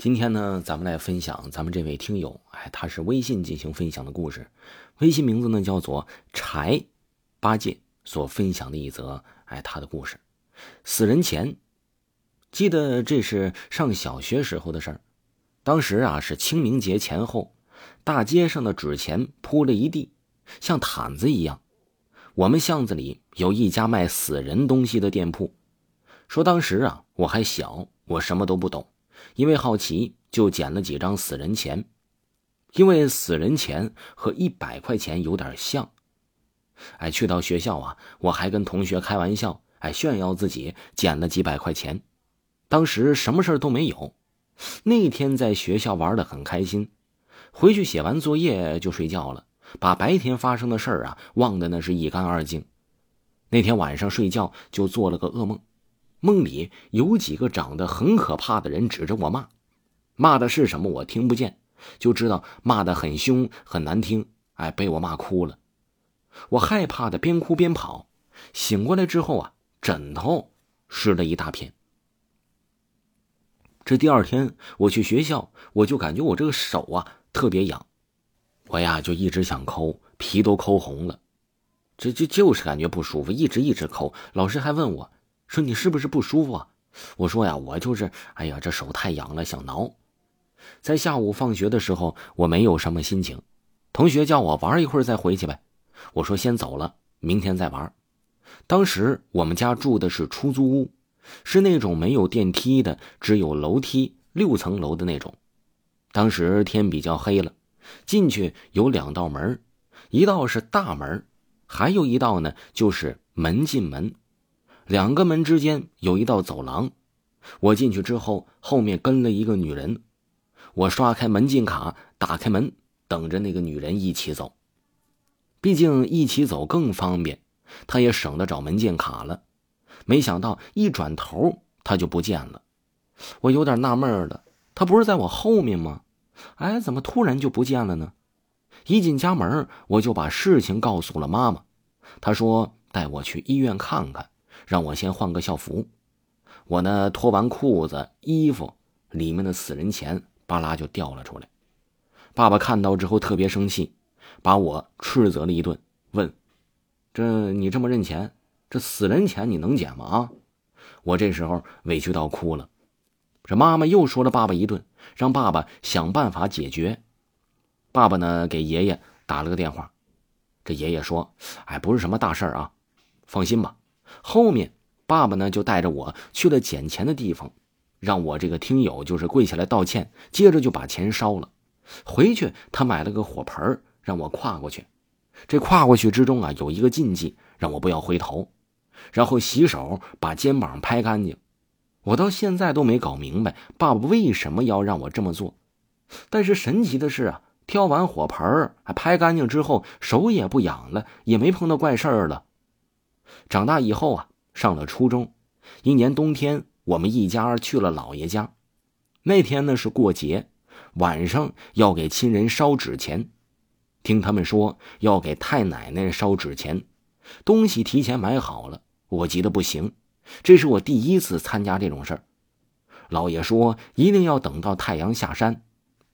今天呢，咱们来分享咱们这位听友，哎，他是微信进行分享的故事，微信名字呢叫做柴八戒所分享的一则，哎，他的故事。死人钱，记得这是上小学时候的事儿，当时啊是清明节前后，大街上的纸钱铺了一地，像毯子一样。我们巷子里有一家卖死人东西的店铺，说当时啊我还小，我什么都不懂。因为好奇，就捡了几张死人钱，因为死人钱和一百块钱有点像。哎，去到学校啊，我还跟同学开玩笑，哎，炫耀自己捡了几百块钱。当时什么事都没有，那天在学校玩的很开心，回去写完作业就睡觉了，把白天发生的事儿啊忘得那是一干二净。那天晚上睡觉就做了个噩梦。梦里有几个长得很可怕的人指着我骂，骂的是什么我听不见，就知道骂的很凶很难听。哎，被我骂哭了，我害怕的边哭边跑，醒过来之后啊，枕头湿了一大片。这第二天我去学校，我就感觉我这个手啊特别痒，我呀就一直想抠，皮都抠红了，这就就是感觉不舒服，一直一直抠。老师还问我。说你是不是不舒服啊？我说呀，我就是，哎呀，这手太痒了，想挠。在下午放学的时候，我没有什么心情，同学叫我玩一会儿再回去呗。我说先走了，明天再玩。当时我们家住的是出租屋，是那种没有电梯的，只有楼梯，六层楼的那种。当时天比较黑了，进去有两道门，一道是大门，还有一道呢就是门进门。两个门之间有一道走廊，我进去之后，后面跟了一个女人。我刷开门禁卡，打开门，等着那个女人一起走。毕竟一起走更方便，她也省得找门禁卡了。没想到一转头，她就不见了。我有点纳闷了，她不是在我后面吗？哎，怎么突然就不见了呢？一进家门，我就把事情告诉了妈妈。她说带我去医院看看。让我先换个校服，我呢脱完裤子、衣服，里面的死人钱巴拉就掉了出来。爸爸看到之后特别生气，把我斥责了一顿，问：“这你这么认钱，这死人钱你能捡吗？”啊！我这时候委屈到哭了。这妈妈又说了爸爸一顿，让爸爸想办法解决。爸爸呢给爷爷打了个电话，这爷爷说：“哎，不是什么大事儿啊，放心吧。”后面，爸爸呢就带着我去了捡钱的地方，让我这个听友就是跪下来道歉，接着就把钱烧了。回去他买了个火盆让我跨过去。这跨过去之中啊，有一个禁忌，让我不要回头，然后洗手把肩膀拍干净。我到现在都没搞明白爸爸为什么要让我这么做。但是神奇的是啊，挑完火盆还拍干净之后，手也不痒了，也没碰到怪事儿了。长大以后啊，上了初中，一年冬天，我们一家去了姥爷家。那天呢是过节，晚上要给亲人烧纸钱。听他们说要给太奶奶烧纸钱，东西提前买好了，我急得不行。这是我第一次参加这种事儿。姥爷说一定要等到太阳下山，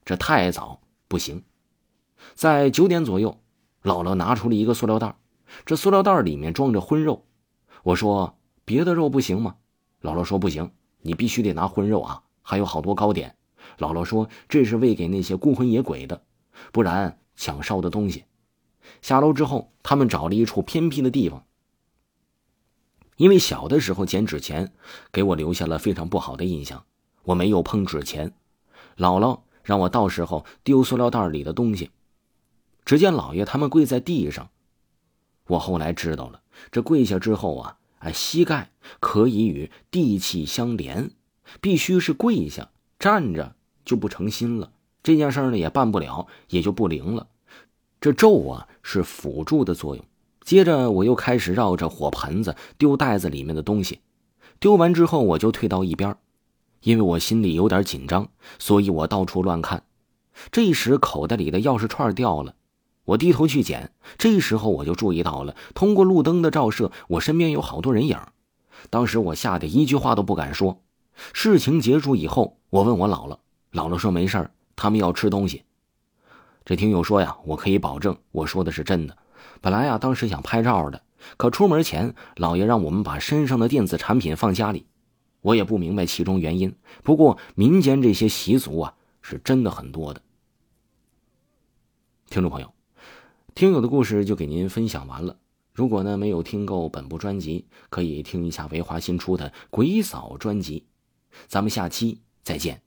这太早不行。在九点左右，姥姥拿出了一个塑料袋，这塑料袋里面装着荤肉。我说别的肉不行吗？姥姥说不行，你必须得拿荤肉啊，还有好多糕点。姥姥说这是喂给那些孤魂野鬼的，不然抢烧的东西。下楼之后，他们找了一处偏僻的地方。因为小的时候捡纸钱，给我留下了非常不好的印象，我没有碰纸钱。姥姥让我到时候丢塑料袋里的东西。只见老爷他们跪在地上。我后来知道了，这跪下之后啊，哎，膝盖可以与地气相连，必须是跪下，站着就不成心了。这件事呢也办不了，也就不灵了。这咒啊是辅助的作用。接着我又开始绕着火盆子丢袋子里面的东西，丢完之后我就退到一边，因为我心里有点紧张，所以我到处乱看。这时口袋里的钥匙串掉了。我低头去捡，这时候我就注意到了，通过路灯的照射，我身边有好多人影。当时我吓得一句话都不敢说。事情结束以后，我问我姥姥，姥姥说没事，他们要吃东西。这听友说呀，我可以保证我说的是真的。本来啊，当时想拍照的，可出门前老爷让我们把身上的电子产品放家里，我也不明白其中原因。不过民间这些习俗啊，是真的很多的。听众朋友，听友的故事就给您分享完了。如果呢没有听够本部专辑，可以听一下维华新出的《鬼嫂》专辑。咱们下期再见。